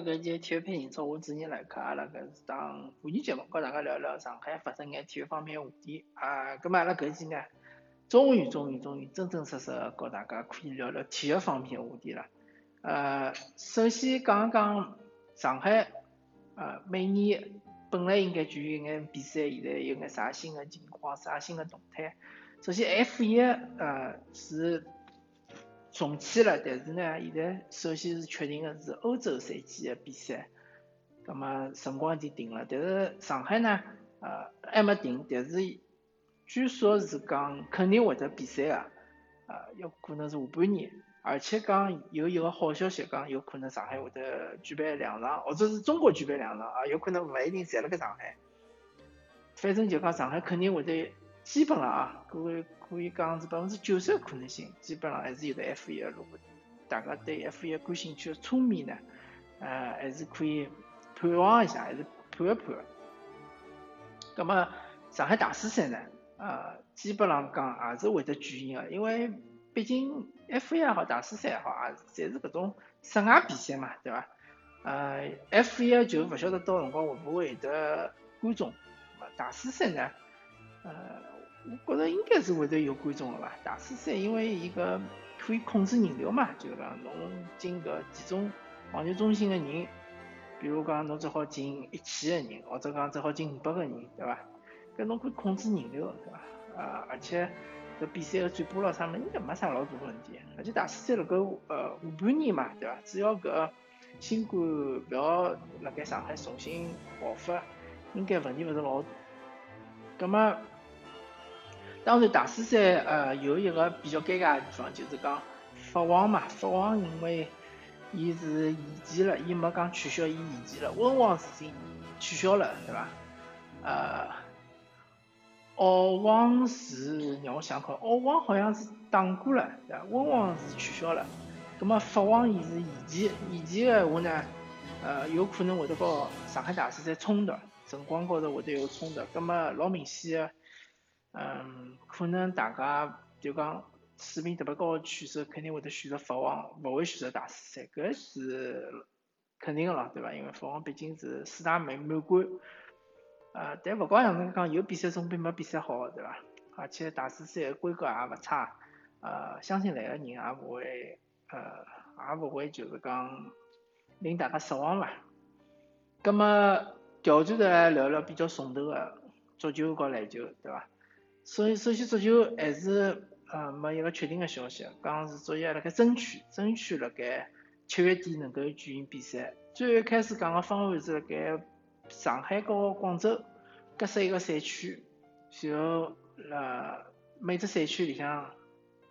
到搿节体育配英超，我主人来客，阿拉搿是当妇女节目，跟大家聊聊上海发生眼体育方面话题啊。葛末阿拉搿期呢，终于终于终于真真实实跟大家可以聊聊体育方面话题了。呃，首先讲一讲上海，呃，每年本来应该就有眼比赛，现在有眼啥新的情况，啥新的动态。首先 F 一，呃，是。重启了，但是呢，现在首先是确定的是欧洲赛季的比赛，那么辰光已经定了，但是上海呢，呃，还没定，但是据说是讲肯定会得比赛的，啊，有可能是下半年，而且讲有一个好消息，讲有可能上海会得举办两场，或者是中国举办两场啊，有可能勿一定在辣盖上海，反正就讲上海肯定会得。基本上啊，各位可以讲是百分之九十的可能性，基本上还是有的 F 一。如果大家对 F 一感兴趣的聪明呢，呃，还是可以盼望一下，还是盼一盼。那么上海大师赛呢，呃，基本上讲也是会得举行的，因为毕竟 F 一也好，大师赛也好，也侪是搿种室外比赛嘛，对伐？呃，F 一就勿晓得到辰光会勿会有得观众，大师赛呢，呃。我觉着应该是会得有观众的吧。大师赛因为一个可以控制人流嘛，就是讲侬进搿几种网球中心的人，比如讲侬只好进一千个人，或者讲只好进五百个人，对伐？搿侬可以控制人流，对伐？啊，而且搿比赛个转播咾啥物事应该没啥老大问题。而且大师赛辣盖呃下半年嘛，对伐？只要搿新冠勿要辣盖上海重新爆发，应该问题勿是老大。葛末。当然，大师赛呃有一个比较尴尬的地方，就是讲法网嘛，法网因为伊是延期了，伊没讲取消，伊延期了。温网是取消了，对伐？呃，澳网是让我想看，澳网好像是打过了，对伐？温网是取消了。那么法网伊是延期，延期的话呢，呃，有可能会得和上海大师赛冲突，辰光高头会得有冲突。那么老明显的。嗯，可能大家就讲水平特别高的选手肯定会得选择法网，勿会选择大师赛，搿是肯定个咯，对伐？因为法网毕竟是四大满满贯，呃，但勿管哪能讲，有比赛总比没比赛好，对伐？而且大师赛规格也勿差，呃，相信来个人也勿会，呃，也勿会就是讲令大家失望伐？葛末调转头来聊聊比较重头个足球和篮球，对伐？所以，首先足球还是呃没一个确定的消息，讲是足协辣盖争取，争取辣盖七月底能够举行比赛。最一开始讲个方案是辣盖上海和广州各设一个赛区，然后呃每只赛区里向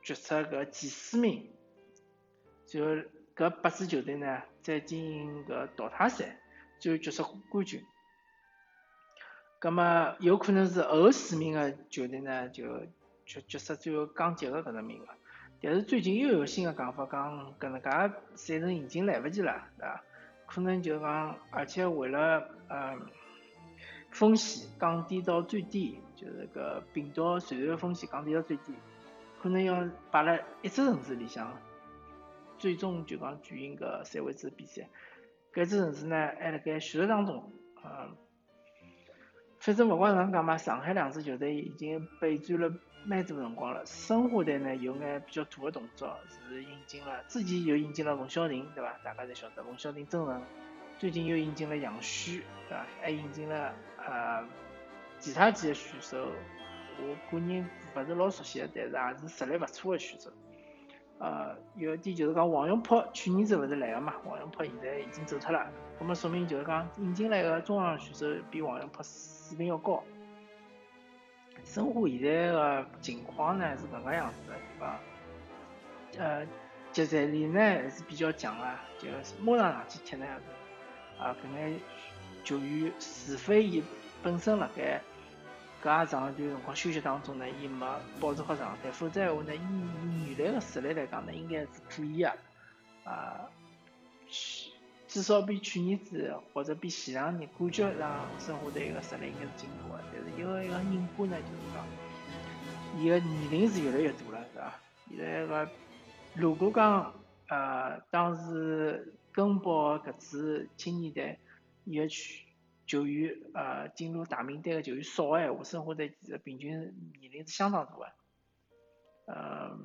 决出个前四名，然后搿八支球队呢再进行搿淘汰赛，最后决出冠军。葛么有可能是后四名的球队呢，就决决赛最后降级个搿只名额。但是最近又有新的讲法，讲搿能介赛程已经来勿及了，对伐？可能就讲，而且为了呃风险降低到最低，就是搿病毒传染风险降低到最低，可能要摆辣一只城市里向，最终就讲举行搿赛会制比赛。搿只城市呢还辣盖选择当中，嗯。反正勿管哪能讲嘛，上海两支球队已经备战了蛮多辰光了。申花队呢有眼比较大的动作，是引进了，之前又引进了冯潇霆，对伐？大家侪晓得冯潇霆真人，最近又引进了杨旭，对伐？还引进了呃其他几个选手，我个人勿是老熟悉，但是也是实力勿错的选手。呃，有一点就是讲王永珀去年子勿是来个嘛？王永珀现在已经走脱了，那么说明就是讲引进来个中场选手比王永珀水平要高。申花现在个情况呢是搿个样子的，对伐？呃，集战力呢还是比较强个，就是马上上去踢呢，啊，搿眼球员除非伊本身辣盖。搿长一段辰光休息当中呢，伊没保持好状态，否则闲话呢，以原来个实力来讲呢，应该是可以个，啊，至少比去年子或者比前两年感觉上申花队个实力应该是进步个。但是有一个隐患呢，就是讲，伊个年龄是越来越大了，是伐？现在个如果讲呃，当时根宝搿支青年队，伊个去球员，呃，进入大名单个球员少个闲话，申花队其实平均年龄是相当大个。呃，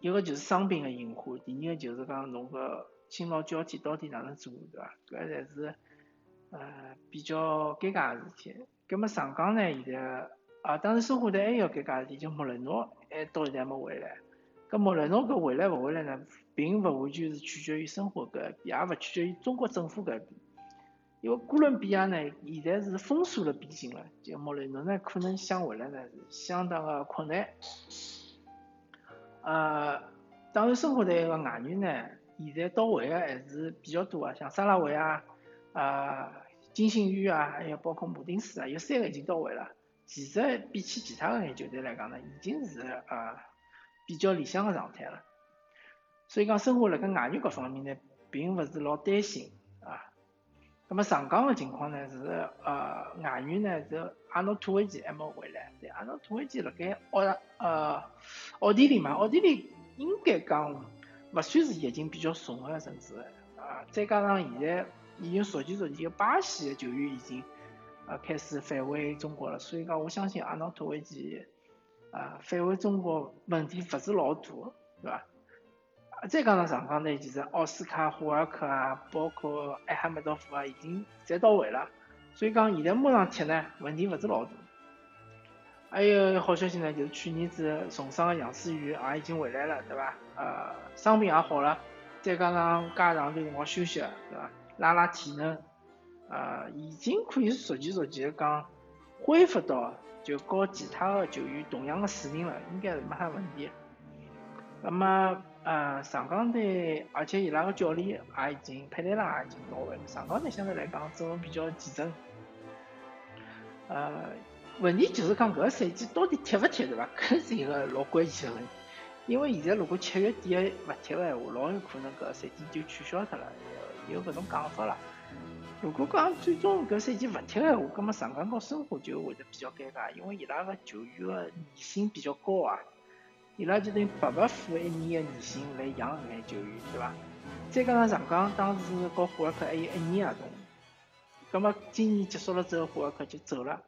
一个就是伤病个隐患，第二个就是讲侬个新老交替到底哪能做，对伐？搿侪是呃比较尴尬个事体。葛末上港呢，现在啊，当然申花队还有尴尬事体，就莫雷诺还到现在还没回来。搿莫雷诺搿回来勿回来呢，并勿完全是取决于申花搿边，也勿取决于中国政府搿边。因为哥伦比亚呢，现在是封锁了边境了，就莫雷诺呢，可能想回来呢，是相当个困难。呃，当然申花队个外援呢，现在到位个还是比较多啊，像沙拉维啊，啊。金星宇啊，还有包括马丁斯啊，有三个已经到位了。其实比起其他个眼球队来讲呢，已经是呃比较理想个状态了。所以讲，生活辣盖外援搿方面呢，并勿是老担心。那么上港的情况呢是呃外援呢是阿诺托维奇还没回来，对阿诺托维奇辣盖奥呃奥地利嘛，奥地利应该讲勿算是疫情比较重个城市啊，再加上现在。已经逐渐逐渐巴西的球员已经啊开始返回中国了，所以讲我相信阿诺托维奇啊返回中国问题勿是老大，对伐？再讲上上港呢，其实奥斯卡、霍尔克啊，包括埃哈梅多夫啊，已经侪到位了，所以讲现在马上踢呢问题勿是老大。还有好消息呢，就是去年子重伤的杨思雨也已经回来了，对伐？呃，伤病也好了，再加上加长段辰光休息，对伐？拉拉体能，呃，已经可以逐渐逐渐讲恢复到就和其他的球员同样的水平了，应该是没啥问题。那么，呃，上港队，而且伊拉个教练也已经佩雷拉也已经到位了。上港队相对来讲阵容比较齐整。呃，问题就是讲搿个赛季到底踢勿踢，对伐？搿 是一个老关键的问题。因为现在如果七月底勿踢个闲话，老有可能搿个赛季就取消脱了。有搿种讲法啦。如果讲最终搿赛季勿踢个闲话，葛末上港和申花就会得比较尴尬，因为伊拉个球员个年薪比较高啊，伊拉就等于白白付一年个年薪来养搿眼球员，对伐？再加上上港当时和霍尔克还有一年合同，葛末今年结束了之后，霍尔克就走了，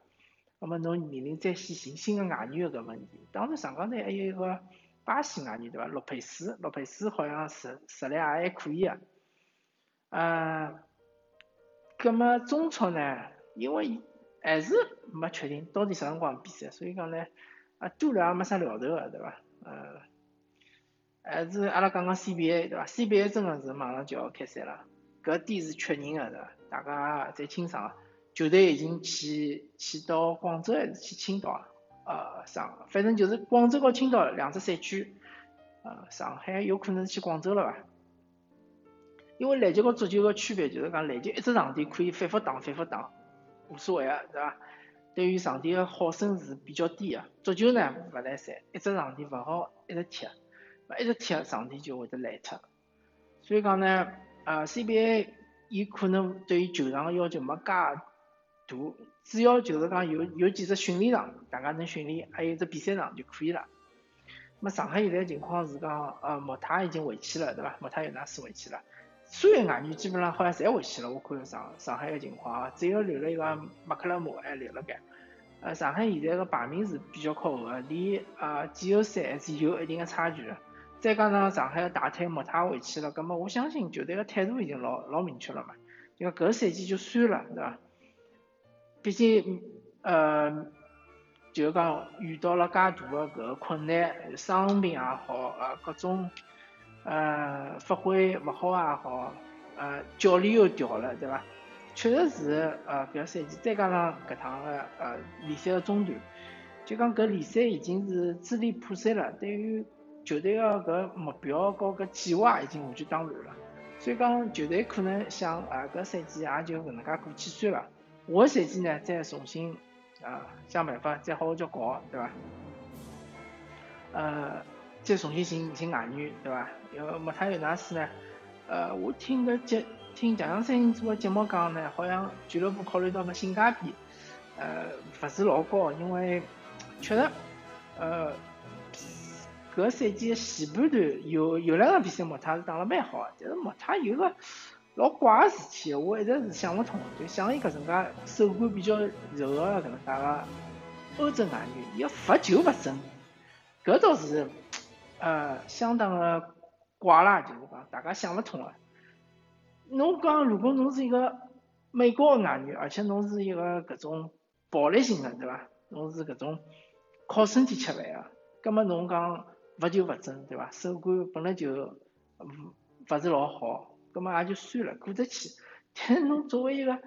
葛末侬面临再去寻新个外援个搿问题。当然上港队还有一个巴西外援，对伐？洛佩斯，洛佩斯好像实实力也还可以啊。呃，葛么中超呢？因为还是没确定到底啥辰光比赛，所以讲呢，啊多了也没啥聊头个，对伐？呃，还是阿拉讲讲 CBA 对伐？CBA 真个是马上就要开赛了，搿点是确认个对伐？大家侪清爽，球队已经去去到广州还是去青岛啊？呃，上反正就是广州和青岛两只赛区，呃，上海有可能去广州了伐？因为篮球和足球个区别就是讲，篮球一只场地可以反复打、反复打，无所谓个，对伐？对于场地个好胜是比较低个。足球呢勿来三，一只场地勿好一直踢，勿一直踢场地就会得烂脱。所以讲呢，呃，CBA 伊可能对于球场个要求没介大，主要就是讲有有几只训练场，大家能训练，还有只比赛场就可以了。那么上海现在情况是讲，呃，莫泰已经回去了，对伐？莫泰尤纳斯回去了。所有外援基本上好像侪回去了，我看上上海个情况啊，只有留了一个麦克勒姆还留了该。呃，上海现在个排名是比较靠后个，离呃季后赛还是有一定的差距的。再加上上海个大腿莫塔回去了，葛末我相信球队个态度已经老老明确了嘛，因为搿个赛季就算了，对伐？毕竟呃，就讲遇到了介大个搿个困难，伤病也好，呃各种。呃，发挥勿好也好，呃，教练又调了，对伐？确实是呃，搿个赛季再加上搿趟个呃联赛个中断，就讲搿联赛已经是支离破碎了。对于球队个搿目标和搿计划已经完全打乱了。所以讲球队可能想啊，搿赛季也就搿能介过去算了。下个赛季呢，再重新啊想办法再好好叫搞，对伐？呃。再重新寻寻外援，对伐？因为莫塔尤纳斯呢，呃，我听个节听强强三人组个节目讲呢，好像俱乐部考虑到个性价比，呃，勿是老高，因为确实，呃，搿赛季前半段有有两场比赛莫泰是打了蛮好，但是莫泰有个老怪个事体，我一直是想勿通，就像伊搿种介手感比较柔个搿能介个欧洲外援，伊个罚球勿准，搿倒是呃相当个怪啦，就是讲大家想勿通个。侬讲如果侬是一个美国个外语，而且侬是一个搿种暴力型个，对伐？侬是搿种靠身体吃饭个，葛末侬讲。罚球勿准，对伐？手感本来就勿是老好，葛末也就算了，过得去。但是侬作为一个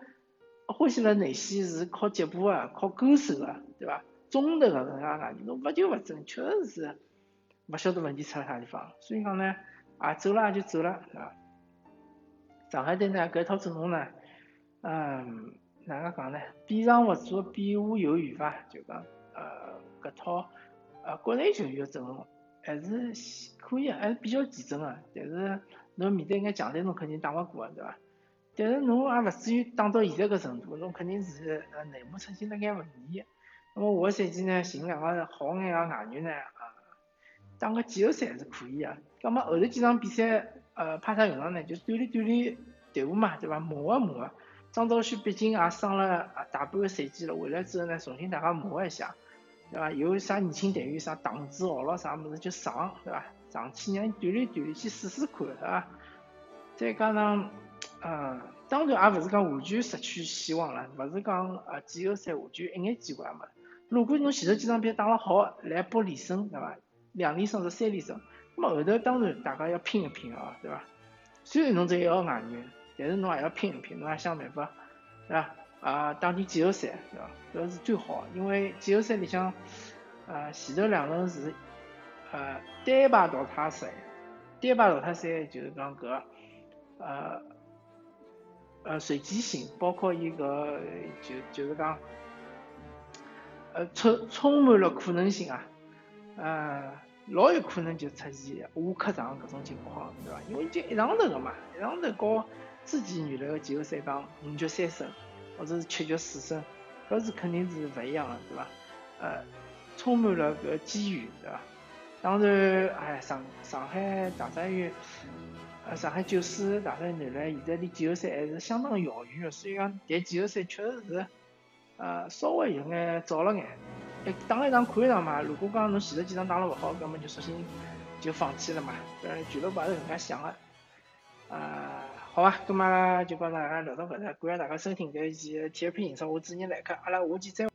欢喜辣内线是靠脚步个、靠勾手个，对伐？中投个搿能介外语，侬罚球勿准，确实是勿晓得问题出辣啥地方。所以讲呢，啊走了也就走了，对伐？上海队呢，搿套阵容呢，嗯，哪能讲呢？比上勿足，比下有余伐？就讲呃，搿套呃国内球员个阵容。还是可以，还是比较齐整个。但是侬面对眼强队，侬肯定打勿过个，对伐？但是侬也勿至于打到现在搿程度，侬肯定是呃内幕出现了眼问题。那么下个赛季呢，寻两个好眼个外援呢，打个季后赛还是可以个。葛末后头几场比赛，呃，派上用场呢，就锻炼锻炼队伍嘛，对伐？磨合磨合。张昭旭毕竟也伤了大半个赛季了，回来之后呢，重新大家磨一下。对伐？有啥年轻队员啥档子学咯，啥物事就上，对伐？上去让伊锻炼锻炼，去试试看，对伐？再加上，嗯，当然也勿是讲完全失去希望了，勿是讲呃季后赛完全一眼机会也没。如果侬前头几场比赛打了好，来波连胜，对伐？两连胜是三连胜，那么后头当然大家要拼一拼啊，对伐？虽然侬只一个外援，但是侬也要拼一拼，侬也想办法，对伐？啊，打进季后赛，对伐？搿是最好，因为季后赛里向，呃，前头两轮是，呃，单排淘汰赛，单排淘汰赛就是讲搿，呃，呃，随机性，包括伊搿就就是讲，呃，充充满了可能性啊，呃，老有可能就出现下客场搿种情况，对伐？因为就一上头个嘛，一上头搞之前原来个季后赛讲五局三胜。或者是七局四胜，搿是肯定是勿一样的，对伐？呃，充满了搿机遇，对伐？当然，哎，上上海大鲨鱼，呃，上海九四大鲨鱼男篮现在离季后赛还是相当遥远的，所以讲，但季后赛确实是，呃，稍微有眼早了眼。哎，打一场看一场嘛。如果讲侬前头几场打了勿好，搿么就索性就放弃了嘛。当然，俱乐部也是搿能介想的，啊。好吧，咁么就帮大家聊到搿搭，感谢大家收听搿一期体育频道，我主持人来客，阿拉下期再。